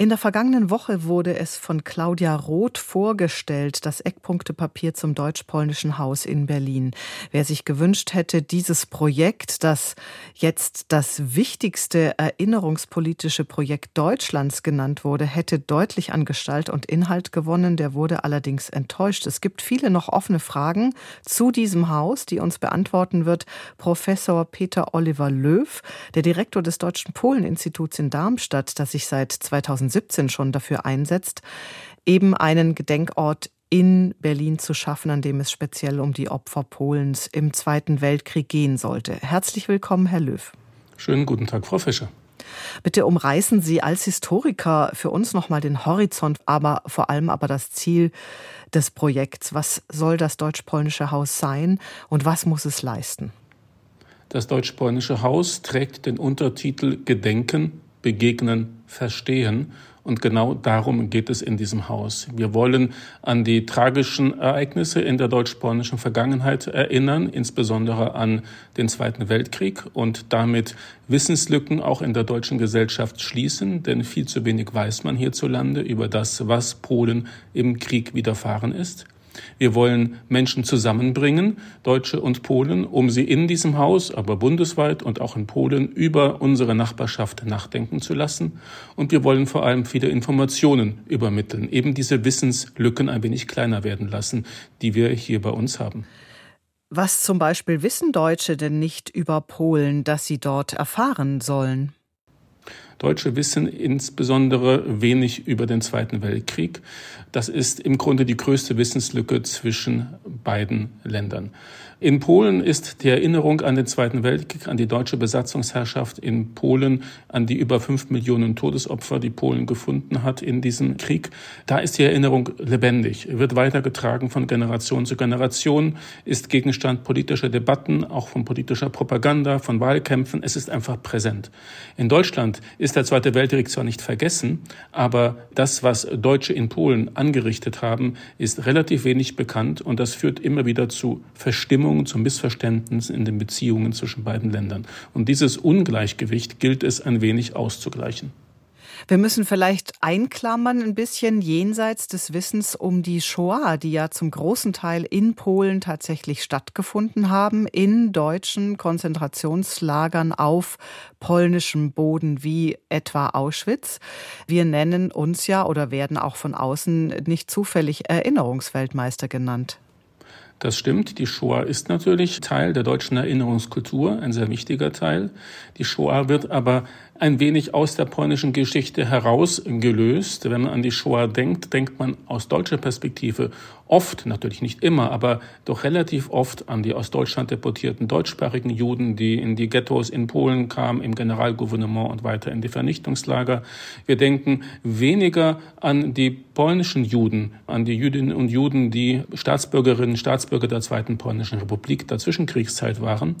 In der vergangenen Woche wurde es von Claudia Roth vorgestellt, das Eckpunktepapier zum deutsch-polnischen Haus in Berlin. Wer sich gewünscht hätte, dieses Projekt, das jetzt das wichtigste erinnerungspolitische Projekt Deutschlands genannt wurde, hätte deutlich an Gestalt und Inhalt gewonnen. Der wurde allerdings enttäuscht. Es gibt viele noch offene Fragen zu diesem Haus, die uns beantworten wird Professor Peter Oliver Löw, der Direktor des Deutschen Polen-Instituts in Darmstadt, das sich seit 2000 2017 schon dafür einsetzt, eben einen Gedenkort in Berlin zu schaffen, an dem es speziell um die Opfer Polens im Zweiten Weltkrieg gehen sollte. Herzlich willkommen, Herr Löw. Schönen guten Tag, Frau Fischer. Bitte umreißen Sie als Historiker für uns nochmal den Horizont, aber vor allem aber das Ziel des Projekts. Was soll das deutsch-polnische Haus sein und was muss es leisten? Das deutsch-polnische Haus trägt den Untertitel Gedenken, begegnen, verstehen. Und genau darum geht es in diesem Haus. Wir wollen an die tragischen Ereignisse in der deutsch-polnischen Vergangenheit erinnern, insbesondere an den Zweiten Weltkrieg und damit Wissenslücken auch in der deutschen Gesellschaft schließen, denn viel zu wenig weiß man hierzulande über das, was Polen im Krieg widerfahren ist. Wir wollen Menschen zusammenbringen, Deutsche und Polen, um sie in diesem Haus, aber bundesweit und auch in Polen über unsere Nachbarschaft nachdenken zu lassen. Und wir wollen vor allem viele Informationen übermitteln, eben diese Wissenslücken ein wenig kleiner werden lassen, die wir hier bei uns haben. Was zum Beispiel wissen Deutsche denn nicht über Polen, das sie dort erfahren sollen? Deutsche wissen insbesondere wenig über den Zweiten Weltkrieg. Das ist im Grunde die größte Wissenslücke zwischen beiden Ländern. In Polen ist die Erinnerung an den Zweiten Weltkrieg, an die deutsche Besatzungsherrschaft in Polen, an die über fünf Millionen Todesopfer, die Polen gefunden hat in diesem Krieg, da ist die Erinnerung lebendig, wird weitergetragen von Generation zu Generation, ist Gegenstand politischer Debatten, auch von politischer Propaganda, von Wahlkämpfen. Es ist einfach präsent. In Deutschland ist der Zweite Weltkrieg zwar nicht vergessen, aber das, was Deutsche in Polen angerichtet haben, ist relativ wenig bekannt und das führt immer wieder zu Verstimmung Verwicklungen, zu Missverständnissen in den Beziehungen zwischen beiden Ländern. Und dieses Ungleichgewicht gilt es ein wenig auszugleichen. Wir müssen vielleicht einklammern ein bisschen jenseits des Wissens um die Shoah, die ja zum großen Teil in Polen tatsächlich stattgefunden haben, in deutschen Konzentrationslagern auf polnischem Boden wie etwa Auschwitz. Wir nennen uns ja oder werden auch von außen nicht zufällig Erinnerungsweltmeister genannt. Das stimmt. Die Shoah ist natürlich Teil der deutschen Erinnerungskultur, ein sehr wichtiger Teil. Die Shoah wird aber ein wenig aus der polnischen Geschichte herausgelöst. Wenn man an die Shoah denkt, denkt man aus deutscher Perspektive oft, natürlich nicht immer, aber doch relativ oft an die aus Deutschland deportierten deutschsprachigen Juden, die in die Ghettos in Polen kamen, im Generalgouvernement und weiter in die Vernichtungslager. Wir denken weniger an die polnischen Juden, an die Jüdinnen und Juden, die Staatsbürgerinnen, Staatsbürger der Zweiten Polnischen Republik der Zwischenkriegszeit waren.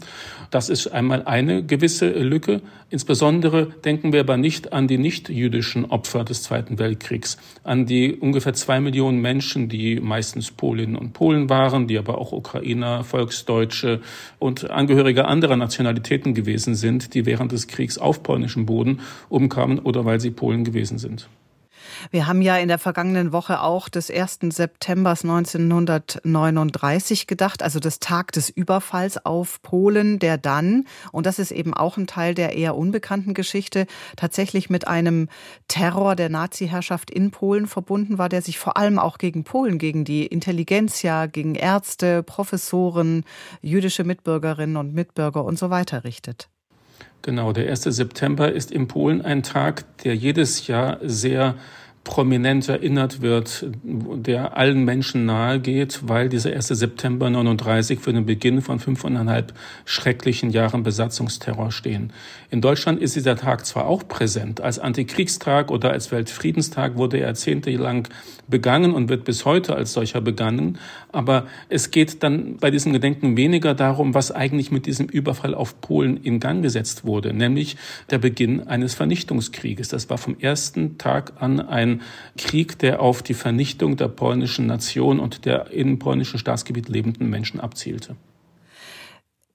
Das ist einmal eine gewisse Lücke. Insbesondere denken wir aber nicht an die nicht-jüdischen Opfer des Zweiten Weltkriegs, an die ungefähr zwei Millionen Menschen, die meistens Polinnen und Polen waren, die aber auch Ukrainer, Volksdeutsche und Angehörige anderer Nationalitäten gewesen sind, die während des Kriegs auf polnischem Boden umkamen oder weil sie Polen gewesen sind. Wir haben ja in der vergangenen Woche auch des 1. September 1939 gedacht, also des Tag des Überfalls auf Polen, der dann, und das ist eben auch ein Teil der eher unbekannten Geschichte, tatsächlich mit einem Terror der Nazi-Herrschaft in Polen verbunden war, der sich vor allem auch gegen Polen, gegen die Intelligenzia, gegen Ärzte, Professoren, jüdische Mitbürgerinnen und Mitbürger und so weiter richtet. Genau, der 1. September ist in Polen ein Tag, der jedes Jahr sehr prominent erinnert wird, der allen Menschen nahe geht, weil dieser 1. September 39 für den Beginn von fünfeinhalb schrecklichen Jahren Besatzungsterror stehen. In Deutschland ist dieser Tag zwar auch präsent, als Antikriegstag oder als Weltfriedenstag wurde er jahrzehntelang begangen und wird bis heute als solcher begangen, aber es geht dann bei diesem Gedenken weniger darum, was eigentlich mit diesem Überfall auf Polen in Gang gesetzt wurde, nämlich der Beginn eines Vernichtungskrieges. Das war vom ersten Tag an ein Krieg, der auf die Vernichtung der polnischen Nation und der in polnischen Staatsgebiet lebenden Menschen abzielte.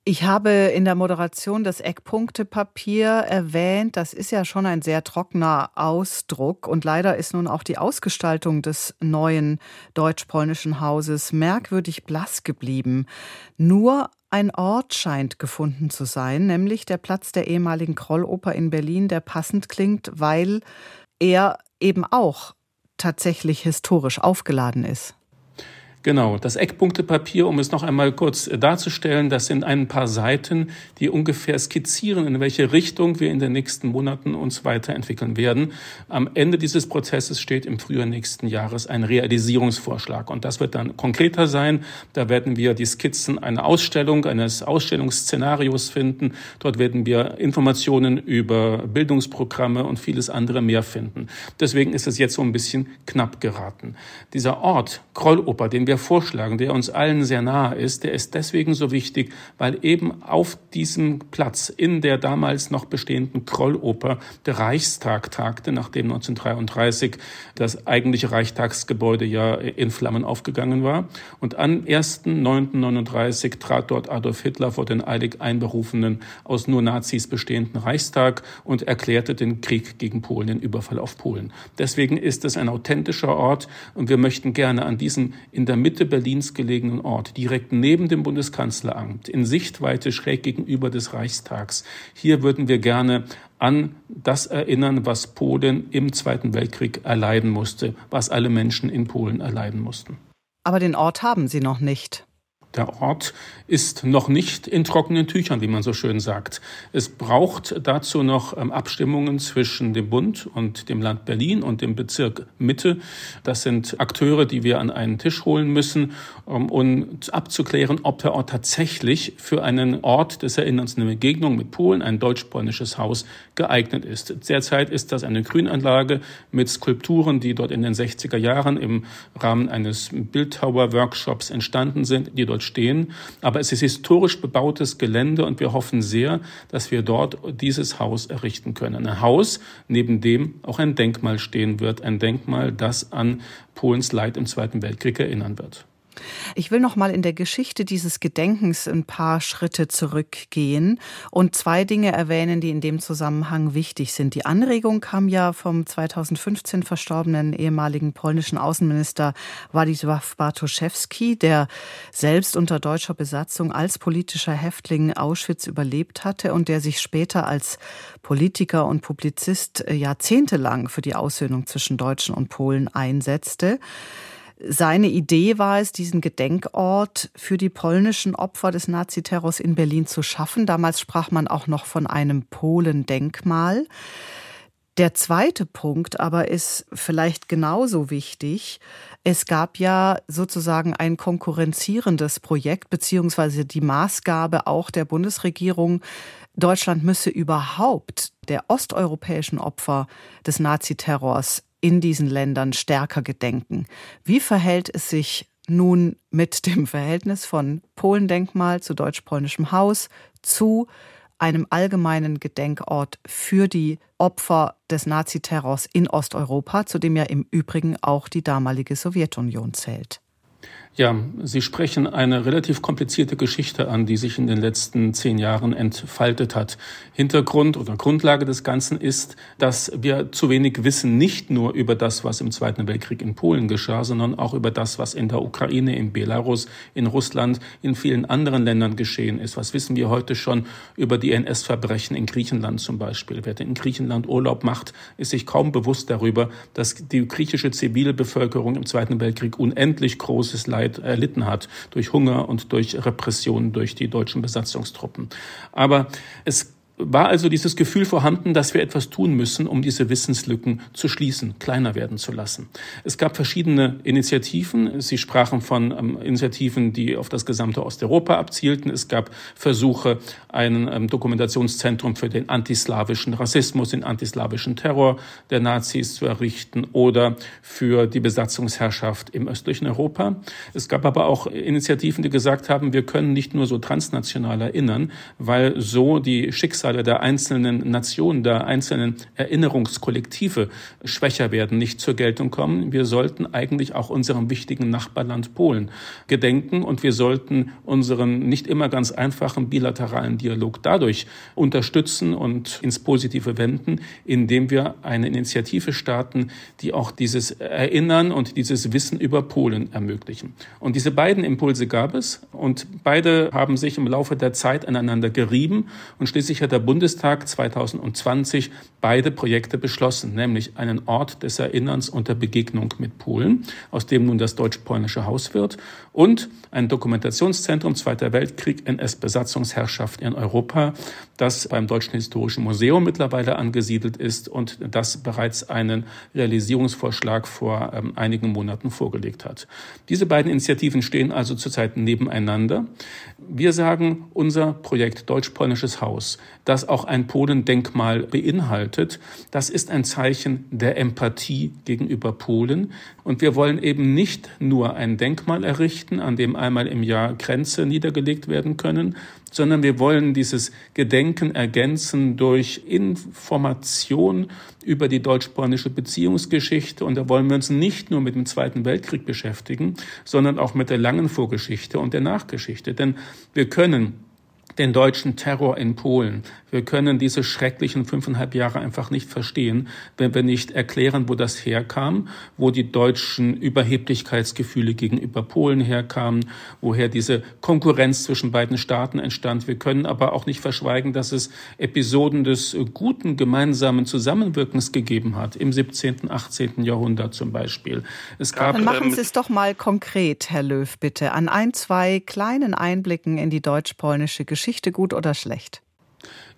Ich habe in der Moderation das Eckpunktepapier erwähnt. Das ist ja schon ein sehr trockener Ausdruck. Und leider ist nun auch die Ausgestaltung des neuen deutsch-polnischen Hauses merkwürdig blass geblieben. Nur ein Ort scheint gefunden zu sein, nämlich der Platz der ehemaligen Krolloper in Berlin, der passend klingt, weil er eben auch tatsächlich historisch aufgeladen ist. Genau, das Eckpunktepapier, um es noch einmal kurz äh, darzustellen, das sind ein paar Seiten, die ungefähr skizzieren, in welche Richtung wir in den nächsten Monaten uns weiterentwickeln werden. Am Ende dieses Prozesses steht im Frühjahr nächsten Jahres ein Realisierungsvorschlag und das wird dann konkreter sein. Da werden wir die Skizzen einer Ausstellung, eines Ausstellungsszenarios finden. Dort werden wir Informationen über Bildungsprogramme und vieles andere mehr finden. Deswegen ist es jetzt so ein bisschen knapp geraten. Dieser Ort Krolloper, den wir wir vorschlagen, der uns allen sehr nahe ist, der ist deswegen so wichtig, weil eben auf diesem Platz in der damals noch bestehenden Krolloper der Reichstag tagte, nachdem 1933 das eigentliche Reichstagsgebäude ja in Flammen aufgegangen war. Und am 1.9.39 trat dort Adolf Hitler vor den eilig einberufenen, aus nur Nazis bestehenden Reichstag und erklärte den Krieg gegen Polen, den Überfall auf Polen. Deswegen ist es ein authentischer Ort und wir möchten gerne an diesem in der Mitte Berlins gelegenen Ort, direkt neben dem Bundeskanzleramt, in Sichtweite schräg gegenüber des Reichstags. Hier würden wir gerne an das erinnern, was Polen im Zweiten Weltkrieg erleiden musste, was alle Menschen in Polen erleiden mussten. Aber den Ort haben Sie noch nicht. Der Ort ist noch nicht in trockenen Tüchern, wie man so schön sagt. Es braucht dazu noch ähm, Abstimmungen zwischen dem Bund und dem Land Berlin und dem Bezirk Mitte. Das sind Akteure, die wir an einen Tisch holen müssen, um, um abzuklären, ob der Ort tatsächlich für einen Ort des Erinnerns, eine Begegnung mit Polen, ein deutsch-polnisches Haus, geeignet ist. Derzeit ist das eine Grünanlage mit Skulpturen, die dort in den 60er Jahren im Rahmen eines Bildhauer-Workshops entstanden sind, die dort stehen. Aber es ist historisch bebautes Gelände und wir hoffen sehr, dass wir dort dieses Haus errichten können. Ein Haus, neben dem auch ein Denkmal stehen wird. Ein Denkmal, das an Polens Leid im Zweiten Weltkrieg erinnern wird. Ich will noch mal in der Geschichte dieses Gedenkens ein paar Schritte zurückgehen und zwei Dinge erwähnen, die in dem Zusammenhang wichtig sind. Die Anregung kam ja vom 2015 verstorbenen ehemaligen polnischen Außenminister Władysław Bartoszewski, der selbst unter deutscher Besatzung als politischer Häftling Auschwitz überlebt hatte und der sich später als Politiker und Publizist jahrzehntelang für die Aussöhnung zwischen Deutschen und Polen einsetzte. Seine Idee war es, diesen Gedenkort für die polnischen Opfer des Naziterrors in Berlin zu schaffen. Damals sprach man auch noch von einem Polendenkmal. Der zweite Punkt aber ist vielleicht genauso wichtig. Es gab ja sozusagen ein konkurrenzierendes Projekt beziehungsweise die Maßgabe auch der Bundesregierung, Deutschland müsse überhaupt der osteuropäischen Opfer des Naziterrors in diesen Ländern stärker gedenken. Wie verhält es sich nun mit dem Verhältnis von Polendenkmal zu deutsch-polnischem Haus zu einem allgemeinen Gedenkort für die Opfer des Naziterrors in Osteuropa, zu dem ja im Übrigen auch die damalige Sowjetunion zählt? Ja, Sie sprechen eine relativ komplizierte Geschichte an, die sich in den letzten zehn Jahren entfaltet hat. Hintergrund oder Grundlage des Ganzen ist, dass wir zu wenig wissen, nicht nur über das, was im Zweiten Weltkrieg in Polen geschah, sondern auch über das, was in der Ukraine, in Belarus, in Russland, in vielen anderen Ländern geschehen ist. Was wissen wir heute schon über die NS-Verbrechen in Griechenland zum Beispiel? Wer in Griechenland Urlaub macht, ist sich kaum bewusst darüber, dass die griechische Zivilbevölkerung im Zweiten Weltkrieg unendlich großes Leid Leid erlitten hat durch Hunger und durch Repression durch die deutschen Besatzungstruppen. Aber es war also dieses Gefühl vorhanden, dass wir etwas tun müssen, um diese Wissenslücken zu schließen, kleiner werden zu lassen. Es gab verschiedene Initiativen. Sie sprachen von ähm, Initiativen, die auf das gesamte Osteuropa abzielten. Es gab Versuche, ein ähm, Dokumentationszentrum für den antislawischen Rassismus, den antislawischen Terror der Nazis zu errichten oder für die Besatzungsherrschaft im östlichen Europa. Es gab aber auch Initiativen, die gesagt haben, wir können nicht nur so transnational erinnern, weil so die Schicksale Schicksale der einzelnen Nationen, der einzelnen Erinnerungskollektive schwächer werden, nicht zur Geltung kommen. Wir sollten eigentlich auch unserem wichtigen Nachbarland Polen gedenken und wir sollten unseren nicht immer ganz einfachen bilateralen Dialog dadurch unterstützen und ins Positive wenden, indem wir eine Initiative starten, die auch dieses Erinnern und dieses Wissen über Polen ermöglichen. Und diese beiden Impulse gab es und beide haben sich im Laufe der Zeit aneinander gerieben und schließlich hat der Bundestag 2020 beide Projekte beschlossen, nämlich einen Ort des Erinnerns und der Begegnung mit Polen, aus dem nun das deutsch-polnische Haus wird, und ein Dokumentationszentrum Zweiter Weltkrieg NS-Besatzungsherrschaft in Europa, das beim Deutschen Historischen Museum mittlerweile angesiedelt ist und das bereits einen Realisierungsvorschlag vor ähm, einigen Monaten vorgelegt hat. Diese beiden Initiativen stehen also zurzeit nebeneinander. Wir sagen, unser Projekt Deutsch-Polnisches Haus, das auch ein Polendenkmal beinhaltet, das ist ein Zeichen der Empathie gegenüber Polen. Und wir wollen eben nicht nur ein Denkmal errichten, an dem einmal im Jahr Grenze niedergelegt werden können, sondern wir wollen dieses Gedenken ergänzen durch Information über die deutsch-polnische Beziehungsgeschichte. Und da wollen wir uns nicht nur mit dem Zweiten Weltkrieg beschäftigen, sondern auch mit der langen Vorgeschichte und der Nachgeschichte. Denn wir können den deutschen Terror in Polen. Wir können diese schrecklichen fünfeinhalb Jahre einfach nicht verstehen, wenn wir nicht erklären, wo das herkam, wo die deutschen Überheblichkeitsgefühle gegenüber Polen herkamen, woher diese Konkurrenz zwischen beiden Staaten entstand. Wir können aber auch nicht verschweigen, dass es Episoden des guten gemeinsamen Zusammenwirkens gegeben hat, im 17., 18. Jahrhundert zum Beispiel. Es gab, Dann machen ähm, Sie es doch mal konkret, Herr Löw, bitte, an ein, zwei kleinen Einblicken in die deutsch-polnische Geschichte. Geschichte gut oder schlecht?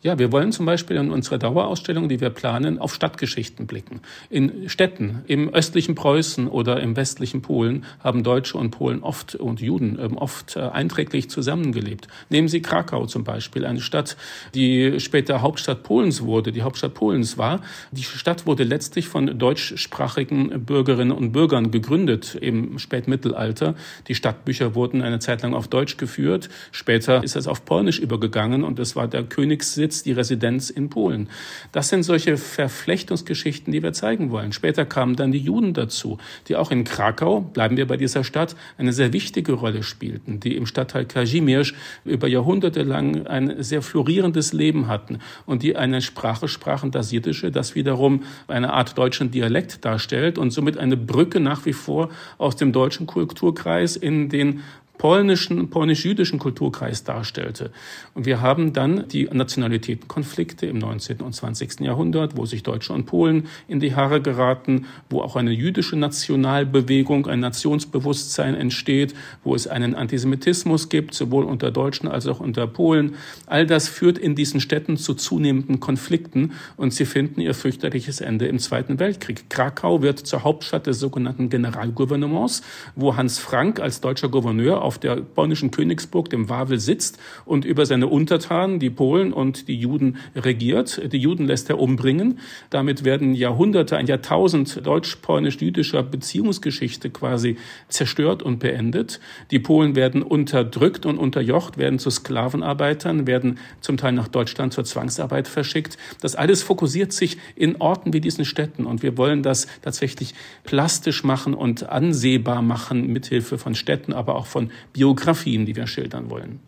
Ja, wir wollen zum Beispiel in unserer Dauerausstellung, die wir planen, auf Stadtgeschichten blicken. In Städten, im östlichen Preußen oder im westlichen Polen haben Deutsche und Polen oft und Juden ähm, oft äh, einträglich zusammengelebt. Nehmen Sie Krakau zum Beispiel, eine Stadt, die später Hauptstadt Polens wurde, die Hauptstadt Polens war. Die Stadt wurde letztlich von deutschsprachigen Bürgerinnen und Bürgern gegründet im Spätmittelalter. Die Stadtbücher wurden eine Zeit lang auf Deutsch geführt. Später ist es auf Polnisch übergegangen und es war der Königssitz Sitz, die Residenz in Polen. Das sind solche Verflechtungsgeschichten, die wir zeigen wollen. Später kamen dann die Juden dazu, die auch in Krakau, bleiben wir bei dieser Stadt, eine sehr wichtige Rolle spielten, die im Stadtteil Kazimierz über Jahrhunderte lang ein sehr florierendes Leben hatten und die eine Sprache sprachen, das Jiddische, das wiederum eine Art deutschen Dialekt darstellt und somit eine Brücke nach wie vor aus dem deutschen Kulturkreis in den polnischen, polnisch-jüdischen Kulturkreis darstellte. Und wir haben dann die Nationalitätenkonflikte im 19. und 20. Jahrhundert, wo sich Deutsche und Polen in die Haare geraten, wo auch eine jüdische Nationalbewegung, ein Nationsbewusstsein entsteht, wo es einen Antisemitismus gibt, sowohl unter Deutschen als auch unter Polen. All das führt in diesen Städten zu zunehmenden Konflikten und sie finden ihr fürchterliches Ende im Zweiten Weltkrieg. Krakau wird zur Hauptstadt des sogenannten Generalgouvernements, wo Hans Frank als deutscher Gouverneur auf der polnischen Königsburg, dem Wawel, sitzt und über seine Untertanen, die Polen und die Juden regiert. Die Juden lässt er umbringen. Damit werden Jahrhunderte, ein Jahrtausend deutsch-polnisch-jüdischer Beziehungsgeschichte quasi zerstört und beendet. Die Polen werden unterdrückt und unterjocht, werden zu Sklavenarbeitern, werden zum Teil nach Deutschland zur Zwangsarbeit verschickt. Das alles fokussiert sich in Orten wie diesen Städten und wir wollen das tatsächlich plastisch machen und ansehbar machen mithilfe von Städten, aber auch von Biografien, die wir schildern wollen.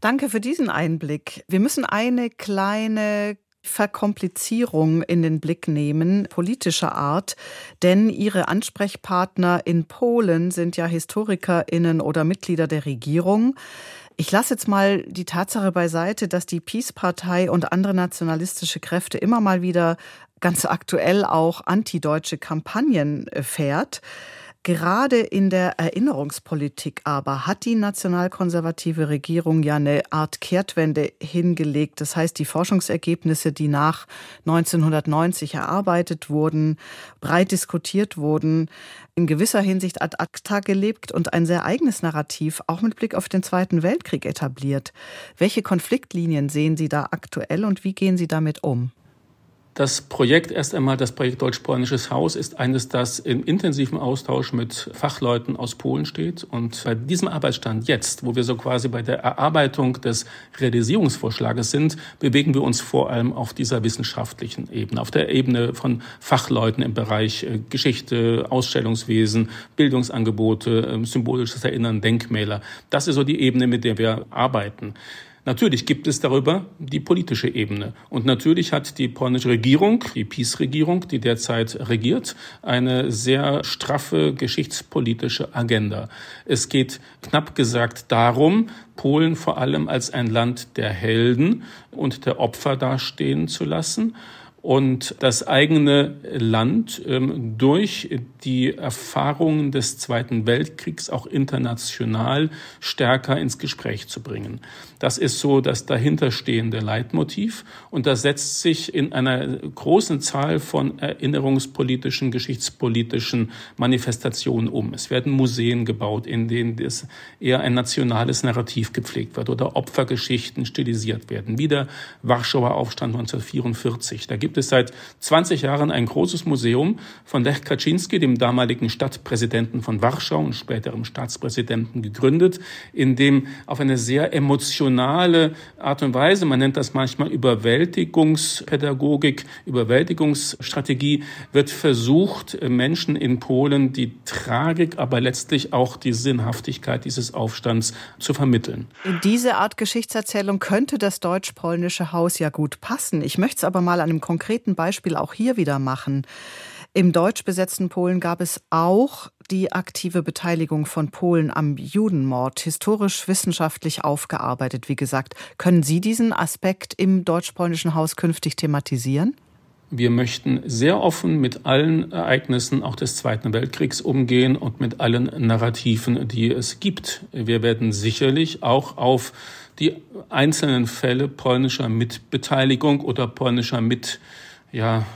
Danke für diesen Einblick. Wir müssen eine kleine Verkomplizierung in den Blick nehmen, politischer Art, denn Ihre Ansprechpartner in Polen sind ja Historikerinnen oder Mitglieder der Regierung. Ich lasse jetzt mal die Tatsache beiseite, dass die Peace-Partei und andere nationalistische Kräfte immer mal wieder ganz aktuell auch antideutsche Kampagnen äh, fährt. Gerade in der Erinnerungspolitik aber hat die nationalkonservative Regierung ja eine Art Kehrtwende hingelegt. Das heißt, die Forschungsergebnisse, die nach 1990 erarbeitet wurden, breit diskutiert wurden, in gewisser Hinsicht ad acta gelebt und ein sehr eigenes Narrativ auch mit Blick auf den Zweiten Weltkrieg etabliert. Welche Konfliktlinien sehen Sie da aktuell und wie gehen Sie damit um? Das Projekt, erst einmal das Projekt Deutsch-Polnisches Haus, ist eines, das im intensiven Austausch mit Fachleuten aus Polen steht. Und bei diesem Arbeitsstand jetzt, wo wir so quasi bei der Erarbeitung des Realisierungsvorschlages sind, bewegen wir uns vor allem auf dieser wissenschaftlichen Ebene, auf der Ebene von Fachleuten im Bereich äh, Geschichte, Ausstellungswesen, Bildungsangebote, ähm, symbolisches Erinnern, Denkmäler. Das ist so die Ebene, mit der wir arbeiten. Natürlich gibt es darüber die politische Ebene. Und natürlich hat die polnische Regierung, die PiS-Regierung, die derzeit regiert, eine sehr straffe geschichtspolitische Agenda. Es geht knapp gesagt darum, Polen vor allem als ein Land der Helden und der Opfer dastehen zu lassen und das eigene Land ähm, durch die Erfahrungen des Zweiten Weltkriegs auch international stärker ins Gespräch zu bringen. Das ist so das dahinterstehende Leitmotiv und das setzt sich in einer großen Zahl von erinnerungspolitischen, geschichtspolitischen Manifestationen um. Es werden Museen gebaut, in denen es eher ein nationales Narrativ gepflegt wird oder Opfergeschichten stilisiert werden, wie der Warschauer Aufstand 1944. Da gibt gibt es seit 20 Jahren ein großes Museum von Lech Kaczynski, dem damaligen Stadtpräsidenten von Warschau und späterem Staatspräsidenten, gegründet, in dem auf eine sehr emotionale Art und Weise, man nennt das manchmal Überwältigungspädagogik, Überwältigungsstrategie, wird versucht, Menschen in Polen die Tragik, aber letztlich auch die Sinnhaftigkeit dieses Aufstands zu vermitteln. In diese Art Geschichtserzählung könnte das deutsch-polnische Haus ja gut passen. Ich möchte es aber mal an einem konkreten konkreten Beispiel auch hier wieder machen. Im deutsch besetzten Polen gab es auch die aktive Beteiligung von Polen am Judenmord, historisch wissenschaftlich aufgearbeitet, wie gesagt. Können Sie diesen Aspekt im deutsch-polnischen Haus künftig thematisieren? Wir möchten sehr offen mit allen Ereignissen auch des Zweiten Weltkriegs umgehen und mit allen Narrativen, die es gibt. Wir werden sicherlich auch auf die einzelnen Fälle polnischer Mitbeteiligung oder polnischer Mit ja,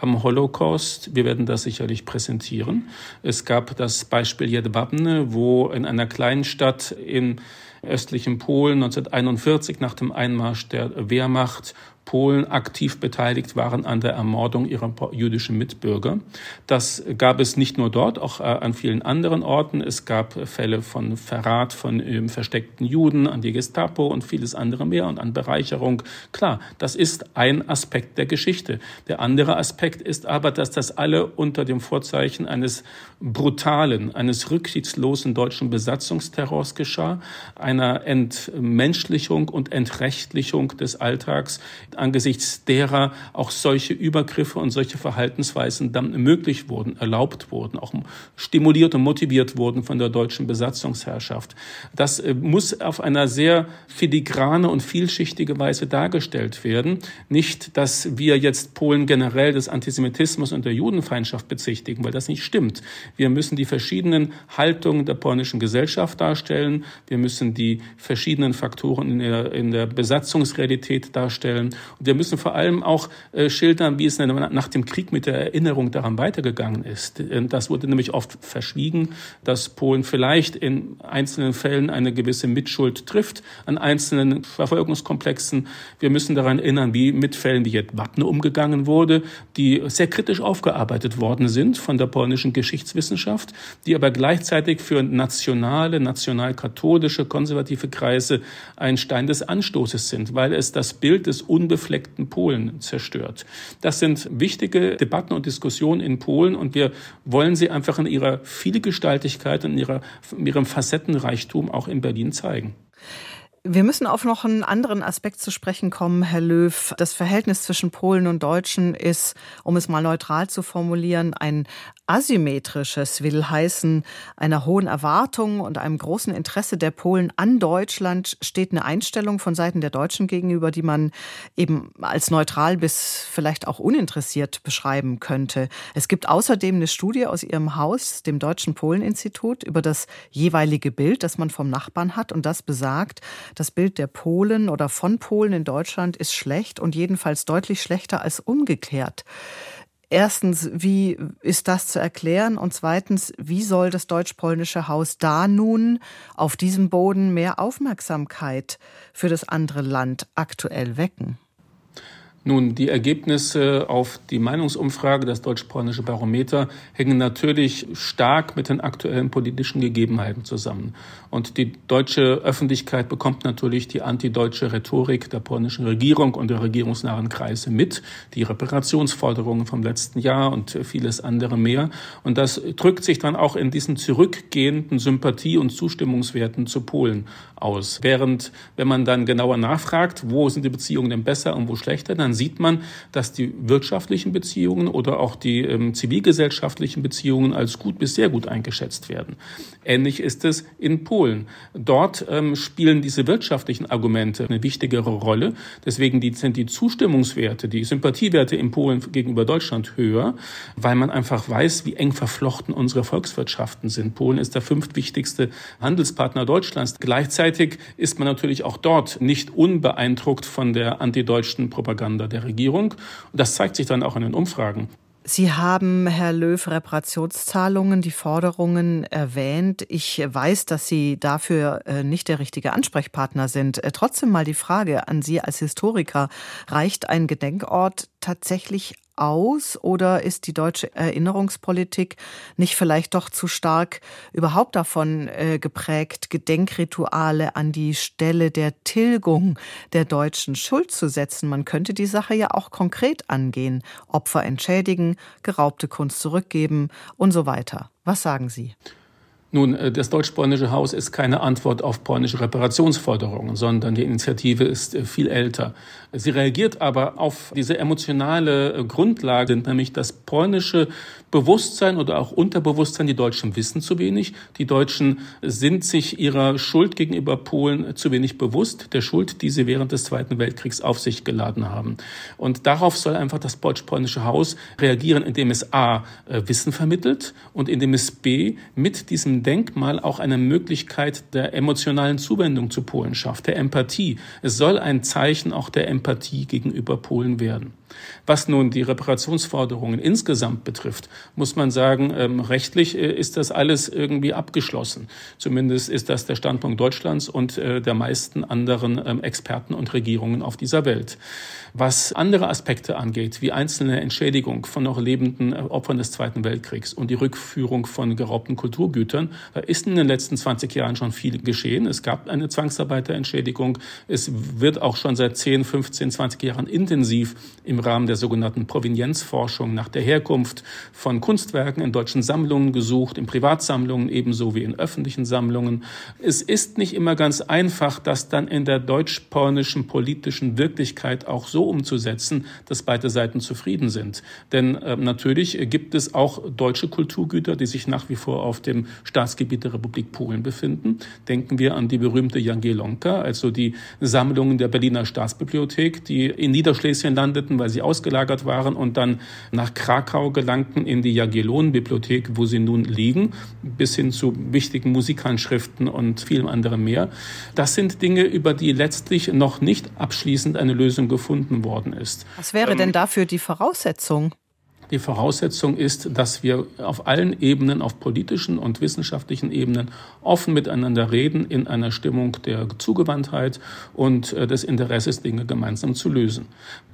am Holocaust. Wir werden das sicherlich präsentieren. Es gab das Beispiel Jedwabne, wo in einer kleinen Stadt im östlichen Polen 1941 nach dem Einmarsch der Wehrmacht Polen aktiv beteiligt waren an der Ermordung ihrer jüdischen Mitbürger. Das gab es nicht nur dort, auch äh, an vielen anderen Orten. Es gab Fälle von Verrat von ähm, versteckten Juden an die Gestapo und vieles andere mehr und an Bereicherung. Klar, das ist ein Aspekt der Geschichte. Der andere Aspekt ist aber, dass das alle unter dem Vorzeichen eines brutalen, eines rücksichtslosen deutschen Besatzungsterrors geschah, einer Entmenschlichung und Entrechtlichung des Alltags, angesichts derer auch solche Übergriffe und solche Verhaltensweisen dann möglich wurden, erlaubt wurden, auch stimuliert und motiviert wurden von der deutschen Besatzungsherrschaft. Das äh, muss auf einer sehr filigrane und vielschichtige Weise dargestellt werden. Nicht, dass wir jetzt Polen generell des Antisemitismus und der Judenfeindschaft bezichtigen, weil das nicht stimmt. Wir müssen die verschiedenen Haltungen der polnischen Gesellschaft darstellen. Wir müssen die verschiedenen Faktoren in der, in der Besatzungsrealität darstellen. Und wir müssen vor allem auch äh, schildern, wie es nach dem Krieg mit der Erinnerung daran weitergegangen ist. Das wurde nämlich oft verschwiegen, dass Polen vielleicht in einzelnen Fällen eine gewisse Mitschuld trifft an einzelnen Verfolgungskomplexen. Wir müssen daran erinnern, wie mit Fällen wie jetzt umgegangen wurde, die sehr kritisch aufgearbeitet worden sind von der polnischen Geschichtswissenschaft, die aber gleichzeitig für nationale, nationalkatholische, konservative Kreise ein Stein des Anstoßes sind, weil es das Bild des unbefleckten Polen zerstört. Das sind wichtige Debatten und Diskussionen in Polen und wir wollen sie einfach in ihrer Vielgestaltigkeit und in, ihrer, in ihrem Facettenreichtum auch in Berlin zeigen. Wir müssen auf noch einen anderen Aspekt zu sprechen kommen, Herr Löw. Das Verhältnis zwischen Polen und Deutschen ist, um es mal neutral zu formulieren, ein asymmetrisches, will heißen, einer hohen Erwartung und einem großen Interesse der Polen an Deutschland steht eine Einstellung von Seiten der Deutschen gegenüber, die man eben als neutral bis vielleicht auch uninteressiert beschreiben könnte. Es gibt außerdem eine Studie aus Ihrem Haus, dem Deutschen Polen-Institut, über das jeweilige Bild, das man vom Nachbarn hat und das besagt, das Bild der Polen oder von Polen in Deutschland ist schlecht und jedenfalls deutlich schlechter als umgekehrt. Erstens, wie ist das zu erklären? Und zweitens, wie soll das deutsch-polnische Haus da nun auf diesem Boden mehr Aufmerksamkeit für das andere Land aktuell wecken? Nun, die Ergebnisse auf die Meinungsumfrage, das deutsch-polnische Barometer, hängen natürlich stark mit den aktuellen politischen Gegebenheiten zusammen. Und die deutsche Öffentlichkeit bekommt natürlich die antideutsche Rhetorik der polnischen Regierung und der regierungsnahen Kreise mit, die Reparationsforderungen vom letzten Jahr und vieles andere mehr. Und das drückt sich dann auch in diesen zurückgehenden Sympathie- und Zustimmungswerten zu Polen aus. Während, wenn man dann genauer nachfragt, wo sind die Beziehungen denn besser und wo schlechter, dann sieht man, dass die wirtschaftlichen Beziehungen oder auch die ähm, zivilgesellschaftlichen Beziehungen als gut bis sehr gut eingeschätzt werden. Ähnlich ist es in Polen. Dort ähm, spielen diese wirtschaftlichen Argumente eine wichtigere Rolle. Deswegen die, sind die Zustimmungswerte, die Sympathiewerte in Polen gegenüber Deutschland höher, weil man einfach weiß, wie eng verflochten unsere Volkswirtschaften sind. Polen ist der fünftwichtigste Handelspartner Deutschlands. Gleichzeitig ist man natürlich auch dort nicht unbeeindruckt von der antideutschen Propaganda der Regierung. Und das zeigt sich dann auch in den Umfragen. Sie haben, Herr Löw, Reparationszahlungen, die Forderungen erwähnt. Ich weiß, dass Sie dafür äh, nicht der richtige Ansprechpartner sind. Äh, trotzdem mal die Frage an Sie als Historiker. Reicht ein Gedenkort tatsächlich aus oder ist die deutsche Erinnerungspolitik nicht vielleicht doch zu stark überhaupt davon äh, geprägt, Gedenkrituale an die Stelle der Tilgung der deutschen Schuld zu setzen? Man könnte die Sache ja auch konkret angehen, Opfer entschädigen, geraubte Kunst zurückgeben und so weiter. Was sagen Sie? Nun, äh, das deutsch-polnische Haus ist keine Antwort auf polnische Reparationsforderungen, sondern die Initiative ist äh, viel älter. Sie reagiert aber auf diese emotionale äh, Grundlage, nämlich das polnische Bewusstsein oder auch Unterbewusstsein, die Deutschen wissen zu wenig. Die Deutschen sind sich ihrer Schuld gegenüber Polen zu wenig bewusst, der Schuld, die sie während des Zweiten Weltkriegs auf sich geladen haben. Und darauf soll einfach das deutsch-polnische Haus reagieren, indem es A, Wissen vermittelt und indem es B, mit diesem Denkmal auch eine Möglichkeit der emotionalen Zuwendung zu Polen schafft, der Empathie. Es soll ein Zeichen auch der Empathie gegenüber Polen werden. Was nun die Reparationsforderungen insgesamt betrifft, muss man sagen, ähm, rechtlich äh, ist das alles irgendwie abgeschlossen. Zumindest ist das der Standpunkt Deutschlands und äh, der meisten anderen ähm, Experten und Regierungen auf dieser Welt. Was andere Aspekte angeht, wie einzelne Entschädigung von noch lebenden äh, Opfern des Zweiten Weltkriegs und die Rückführung von geraubten Kulturgütern, da ist in den letzten 20 Jahren schon viel geschehen. Es gab eine Zwangsarbeiterentschädigung. Es wird auch schon seit 10, 15, 20 Jahren intensiv im Rahmen der sogenannten Provenienzforschung nach der Herkunft von Kunstwerken in deutschen Sammlungen gesucht, in Privatsammlungen ebenso wie in öffentlichen Sammlungen. Es ist nicht immer ganz einfach, das dann in der deutsch-polnischen politischen Wirklichkeit auch so umzusetzen, dass beide Seiten zufrieden sind. Denn äh, natürlich gibt es auch deutsche Kulturgüter, die sich nach wie vor auf dem Staatsgebiet der Republik Polen befinden. Denken wir an die berühmte Jagiellonka, also die Sammlungen der Berliner Staatsbibliothek, die in Niederschlesien landeten, weil sie ausgelagert waren und dann nach Krakau gelangten in die Jagiellonenbibliothek, wo sie nun liegen, bis hin zu wichtigen Musikhandschriften und vielem anderem mehr. Das sind Dinge, über die letztlich noch nicht abschließend eine Lösung gefunden worden ist. Was wäre denn ähm, dafür die Voraussetzung? Die Voraussetzung ist, dass wir auf allen Ebenen, auf politischen und wissenschaftlichen Ebenen offen miteinander reden in einer Stimmung der Zugewandtheit und äh, des Interesses, Dinge gemeinsam zu lösen.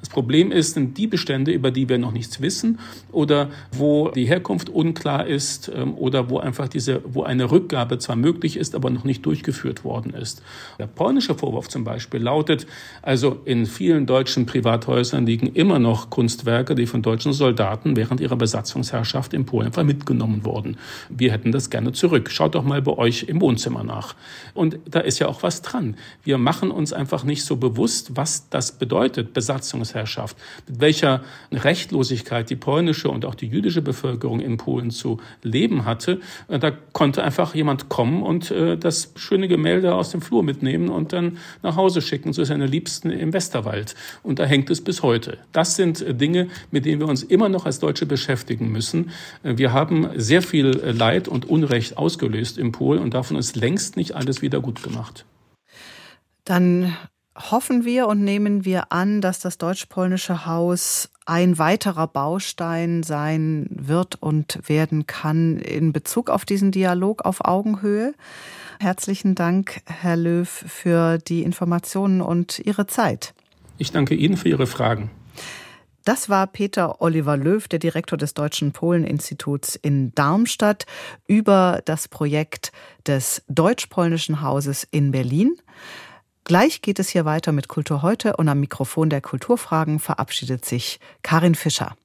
Das Problem ist, sind die Bestände, über die wir noch nichts wissen oder wo die Herkunft unklar ist ähm, oder wo einfach diese, wo eine Rückgabe zwar möglich ist, aber noch nicht durchgeführt worden ist. Der polnische Vorwurf zum Beispiel lautet, also in vielen deutschen Privathäusern liegen immer noch Kunstwerke, die von deutschen Soldaten während ihrer Besatzungsherrschaft in Polen mitgenommen wurden. Wir hätten das gerne zurück. Schaut doch mal bei euch im Wohnzimmer nach. Und da ist ja auch was dran. Wir machen uns einfach nicht so bewusst, was das bedeutet, Besatzungsherrschaft, mit welcher Rechtlosigkeit die polnische und auch die jüdische Bevölkerung in Polen zu leben hatte. Da konnte einfach jemand kommen und äh, das schöne Gemälde aus dem Flur mitnehmen und dann nach Hause schicken zu seiner Liebsten im Westerwald. Und da hängt es bis heute. Das sind äh, Dinge, mit denen wir uns immer noch als Deutsche beschäftigen müssen. Wir haben sehr viel Leid und Unrecht ausgelöst in Polen und davon ist längst nicht alles wieder gut gemacht. Dann hoffen wir und nehmen wir an, dass das deutsch-polnische Haus ein weiterer Baustein sein wird und werden kann in Bezug auf diesen Dialog auf Augenhöhe. Herzlichen Dank, Herr Löw, für die Informationen und Ihre Zeit. Ich danke Ihnen für Ihre Fragen. Das war Peter Oliver Löw, der Direktor des Deutschen Polen-Instituts in Darmstadt, über das Projekt des Deutsch-Polnischen Hauses in Berlin. Gleich geht es hier weiter mit Kultur heute und am Mikrofon der Kulturfragen verabschiedet sich Karin Fischer.